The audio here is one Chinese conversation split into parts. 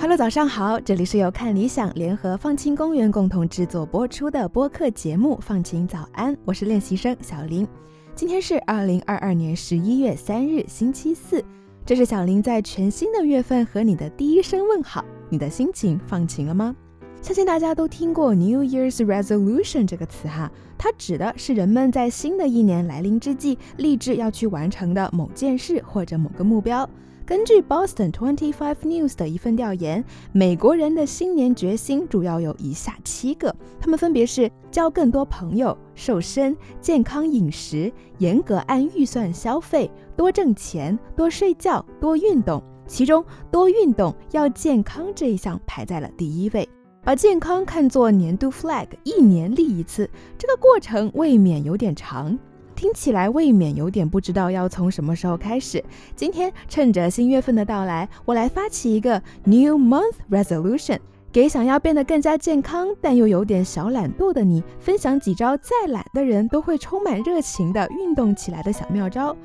Hello，早上好，这里是由看理想联合放晴公园共同制作播出的播客节目《放晴早安》，我是练习生小林。今天是二零二二年十一月三日，星期四，这是小林在全新的月份和你的第一声问好。你的心情放晴了吗？相信大家都听过 New Year's Resolution 这个词哈，它指的是人们在新的一年来临之际立志要去完成的某件事或者某个目标。根据 Boston Twenty Five News 的一份调研，美国人的新年决心主要有以下七个，他们分别是交更多朋友、瘦身、健康饮食、严格按预算消费、多挣钱、多睡觉、多运动。其中，多运动要健康这一项排在了第一位。把健康看作年度 flag，一年立一次，这个过程未免有点长。听起来未免有点不知道要从什么时候开始。今天趁着新月份的到来，我来发起一个 New Month Resolution，给想要变得更加健康但又有点小懒惰的你，分享几招再懒的人都会充满热情的运动起来的小妙招。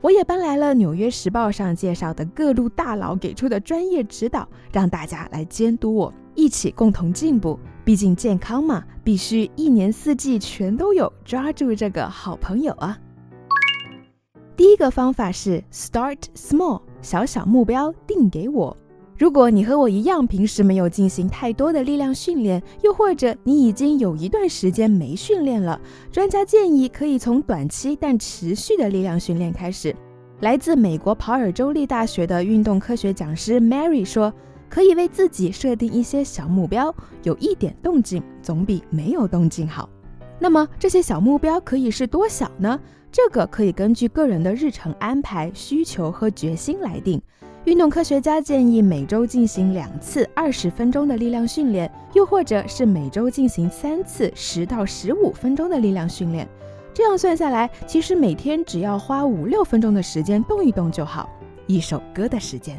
我也搬来了《纽约时报》上介绍的各路大佬给出的专业指导，让大家来监督我，一起共同进步。毕竟健康嘛，必须一年四季全都有，抓住这个好朋友啊！第一个方法是 Start Small，小小目标定给我。如果你和我一样，平时没有进行太多的力量训练，又或者你已经有一段时间没训练了，专家建议可以从短期但持续的力量训练开始。来自美国跑尔州立大学的运动科学讲师 Mary 说，可以为自己设定一些小目标，有一点动静总比没有动静好。那么这些小目标可以是多小呢？这个可以根据个人的日程安排、需求和决心来定。运动科学家建议每周进行两次二十分钟的力量训练，又或者是每周进行三次十到十五分钟的力量训练。这样算下来，其实每天只要花五六分钟的时间动一动就好，一首歌的时间。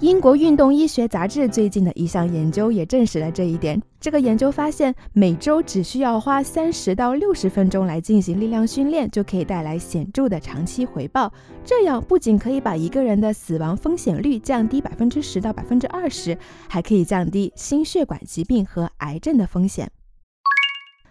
英国运动医学杂志最近的一项研究也证实了这一点。这个研究发现，每周只需要花三十到六十分钟来进行力量训练，就可以带来显著的长期回报。这样不仅可以把一个人的死亡风险率降低百分之十到百分之二十，还可以降低心血管疾病和癌症的风险。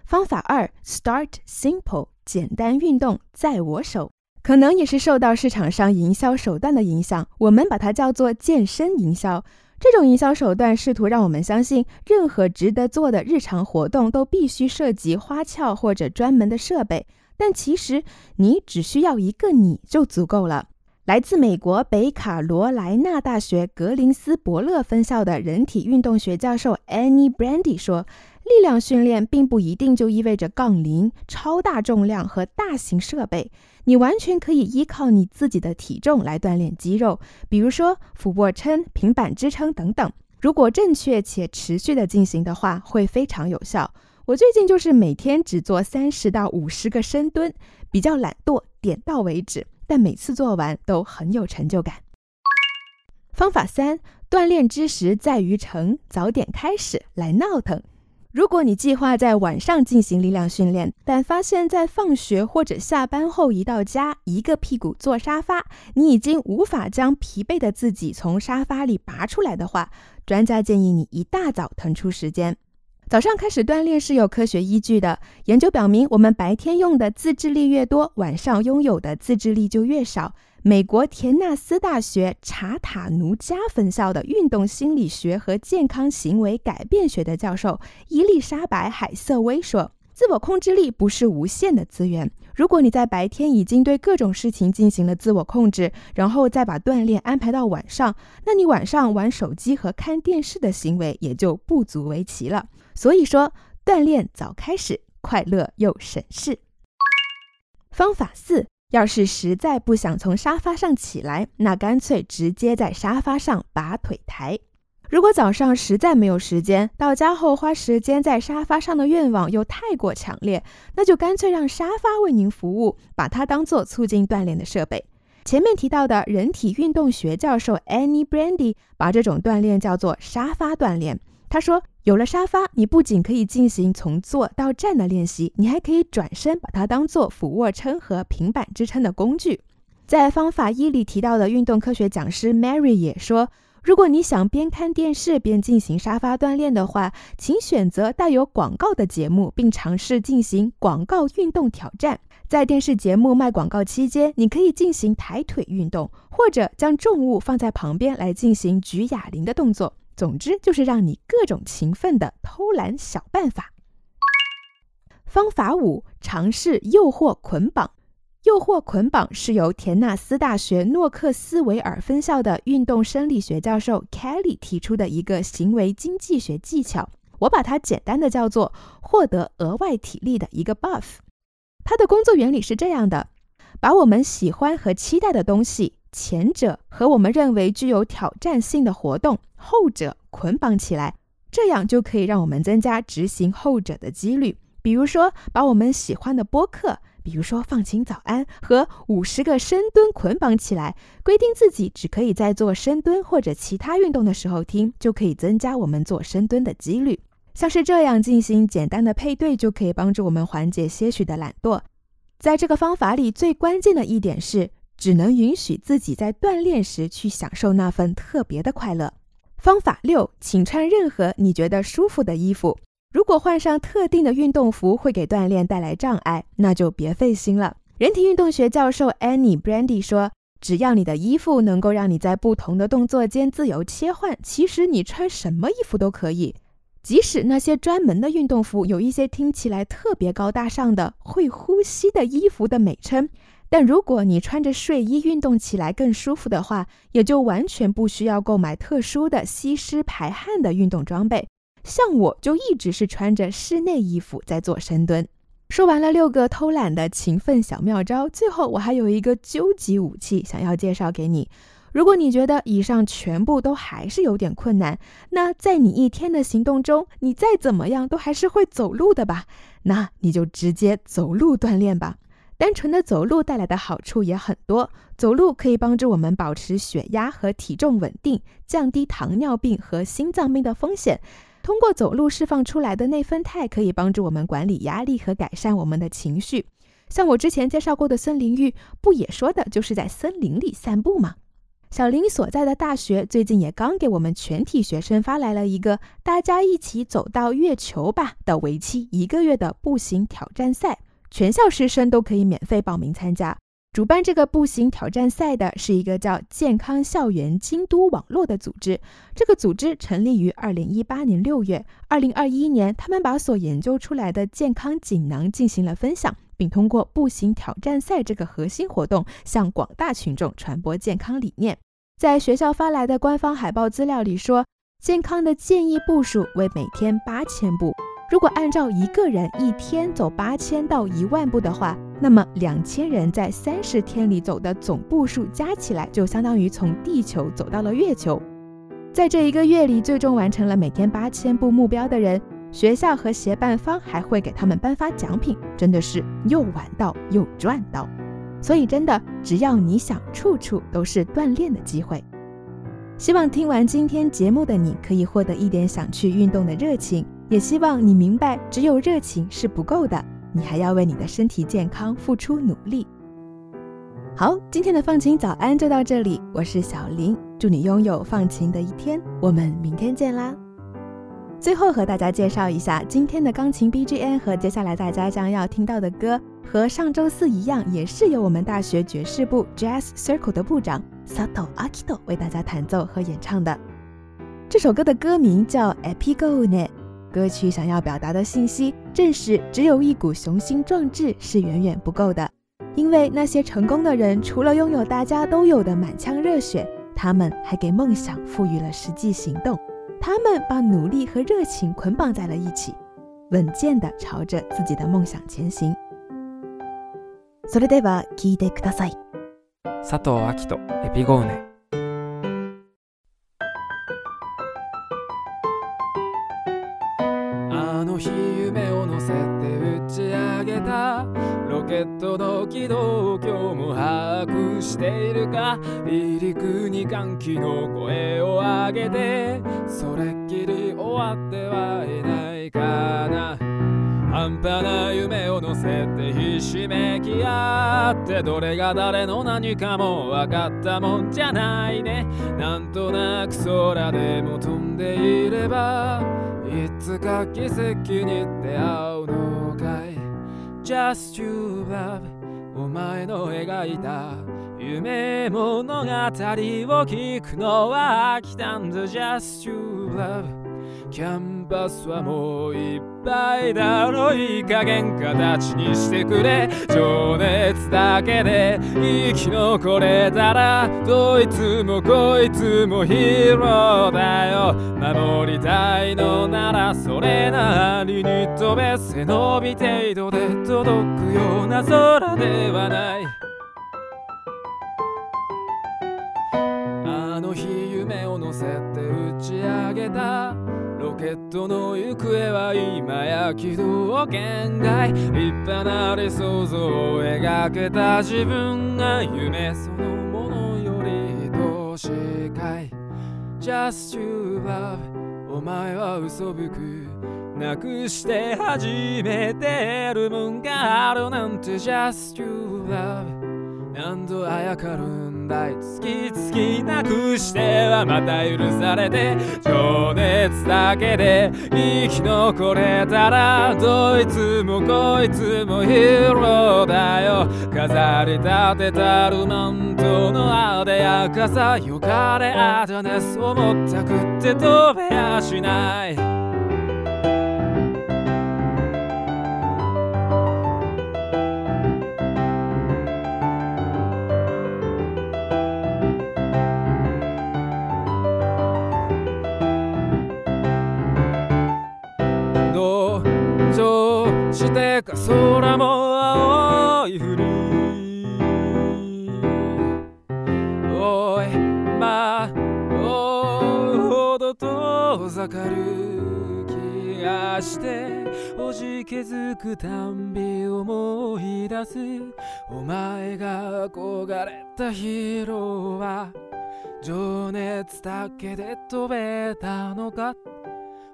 方法二：Start simple，简单运动在我手。可能也是受到市场上营销手段的影响，我们把它叫做健身营销。这种营销手段试图让我们相信，任何值得做的日常活动都必须涉及花俏或者专门的设备。但其实，你只需要一个你就足够了。来自美国北卡罗来纳大学格林斯伯勒分校的人体运动学教授 Annie Brandy 说。力量训练并不一定就意味着杠铃、超大重量和大型设备，你完全可以依靠你自己的体重来锻炼肌肉，比如说俯卧撑、平板支撑等等。如果正确且持续的进行的话，会非常有效。我最近就是每天只做三十到五十个深蹲，比较懒惰，点到为止，但每次做完都很有成就感。方法三：锻炼之时在于晨，早点开始，来闹腾。如果你计划在晚上进行力量训练，但发现，在放学或者下班后一到家，一个屁股坐沙发，你已经无法将疲惫的自己从沙发里拔出来的话，专家建议你一大早腾出时间。早上开始锻炼是有科学依据的。研究表明，我们白天用的自制力越多，晚上拥有的自制力就越少。美国田纳斯大学查塔努加分校的运动心理学和健康行为改变学的教授伊丽莎白·海瑟薇说：“自我控制力不是无限的资源。如果你在白天已经对各种事情进行了自我控制，然后再把锻炼安排到晚上，那你晚上玩手机和看电视的行为也就不足为奇了。”所以说，锻炼早开始，快乐又省事。方法四：要是实在不想从沙发上起来，那干脆直接在沙发上把腿抬。如果早上实在没有时间，到家后花时间在沙发上的愿望又太过强烈，那就干脆让沙发为您服务，把它当做促进锻炼的设备。前面提到的人体运动学教授 Annie Brandy 把这种锻炼叫做沙发锻炼。他说，有了沙发，你不仅可以进行从坐到站的练习，你还可以转身把它当做俯卧撑和平板支撑的工具。在方法一里提到的运动科学讲师 Mary 也说。如果你想边看电视边进行沙发锻炼的话，请选择带有广告的节目，并尝试进行广告运动挑战。在电视节目卖广告期间，你可以进行抬腿运动，或者将重物放在旁边来进行举哑铃的动作。总之，就是让你各种勤奋的偷懒小办法。方法五：尝试诱惑捆绑。诱惑捆绑是由田纳斯大学诺克斯维尔分校的运动生理学教授 Kelly 提出的一个行为经济学技巧，我把它简单的叫做获得额外体力的一个 buff。它的工作原理是这样的：把我们喜欢和期待的东西，前者和我们认为具有挑战性的活动，后者捆绑起来，这样就可以让我们增加执行后者的几率。比如说，把我们喜欢的播客。比如说，放晴早安和五十个深蹲捆绑起来，规定自己只可以在做深蹲或者其他运动的时候听，就可以增加我们做深蹲的几率。像是这样进行简单的配对，就可以帮助我们缓解些许的懒惰。在这个方法里，最关键的一点是，只能允许自己在锻炼时去享受那份特别的快乐。方法六，请穿任何你觉得舒服的衣服。如果换上特定的运动服会给锻炼带来障碍，那就别费心了。人体运动学教授 Annie Brandy 说：“只要你的衣服能够让你在不同的动作间自由切换，其实你穿什么衣服都可以。即使那些专门的运动服有一些听起来特别高大上的会呼吸的衣服的美称，但如果你穿着睡衣运动起来更舒服的话，也就完全不需要购买特殊的吸湿排汗的运动装备。”像我就一直是穿着室内衣服在做深蹲。说完了六个偷懒的勤奋小妙招，最后我还有一个究极武器想要介绍给你。如果你觉得以上全部都还是有点困难，那在你一天的行动中，你再怎么样都还是会走路的吧？那你就直接走路锻炼吧。单纯的走路带来的好处也很多，走路可以帮助我们保持血压和体重稳定，降低糖尿病和心脏病的风险。通过走路释放出来的内啡肽可以帮助我们管理压力和改善我们的情绪。像我之前介绍过的森林浴，不也说的就是在森林里散步吗？小林所在的大学最近也刚给我们全体学生发来了一个“大家一起走到月球吧”的为期一个月的步行挑战赛，全校师生都可以免费报名参加。主办这个步行挑战赛的是一个叫“健康校园京都网络”的组织。这个组织成立于二零一八年六月，二零二一年，他们把所研究出来的健康锦囊进行了分享，并通过步行挑战赛这个核心活动，向广大群众传播健康理念。在学校发来的官方海报资料里说，健康的建议步数为每天八千步。如果按照一个人一天走八千到一万步的话，那么两千人在三十天里走的总步数加起来，就相当于从地球走到了月球。在这一个月里，最终完成了每天八千步目标的人，学校和协办方还会给他们颁发奖品，真的是又玩到又赚到。所以，真的只要你想，处处都是锻炼的机会。希望听完今天节目的你可以获得一点想去运动的热情。也希望你明白，只有热情是不够的，你还要为你的身体健康付出努力。好，今天的放晴早安就到这里，我是小林，祝你拥有放晴的一天，我们明天见啦。最后和大家介绍一下今天的钢琴 BGM 和接下来大家将要听到的歌，和上周四一样，也是由我们大学爵士部 Jazz Circle 的部长 Sato Akito 为大家弹奏和演唱的。这首歌的歌名叫 Epigone。歌曲想要表达的信息，正是只有一股雄心壮志是远远不够的。因为那些成功的人，除了拥有大家都有的满腔热血，他们还给梦想赋予了实际行动。他们把努力和热情捆绑在了一起，稳健地朝着自己的梦想前行。それでは聞いてください。佐藤明人エピゴーネ。 日夢を乗せて打ち上げた。ロケットの軌道を今日も把握しているか。離陸に歓喜の声を上げて。それっきり終わってはいないかな。半端な夢を乗せてひしめき合って。どれが誰の何かも分かったもんじゃないね。なんとなく空でも飛んでいれば。いつか奇跡気に出会うのかい？Just you love. お前の描いた夢物語を聞くのは飽きたんだ。Just you love. キャンバスはもういっぱいだろいい加減形にしてくれ。情熱だけで生き残れたらどいつもこいつもヒーローだよ。守りたいのならそれなりに飛べ背伸び程度で届くような空ではない。あの日夢を乗せて打ち上げた。ロケットの行方は今や軌道圏外立派な理想像を描けた自分が夢そのものより愛しいかい。Just you love お前は嘘吹く。なくして初めてるもんがあるなんて。Just you love 何度あやかるんだい月なくしてはまた許されて情熱だけで生き残れたらどいつもこいつもヒーローだよ。飾り立てたるマントのあでやかさよかれあだねそう思ったくって飛べやしない。して空も青いふり。おいまおうほど遠ざかる気がしておじけづくたんび思い出す。お前が憧れたヒーローは情熱だけで飛べたのか。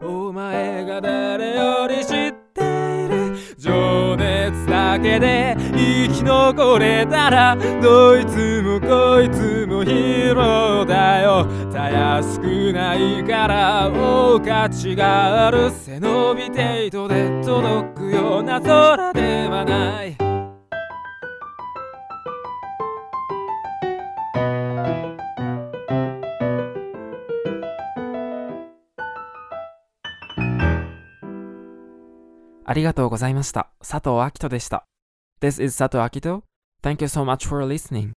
お前が誰より知っている？情熱だけで生き残れたらどいつもこいつもヒーローだよ。たやすくないから大価値がある。背伸び程度で届くような空ではない。ありがとうございました。佐藤明人でした。This is Sato Akito. Thank you so much for listening.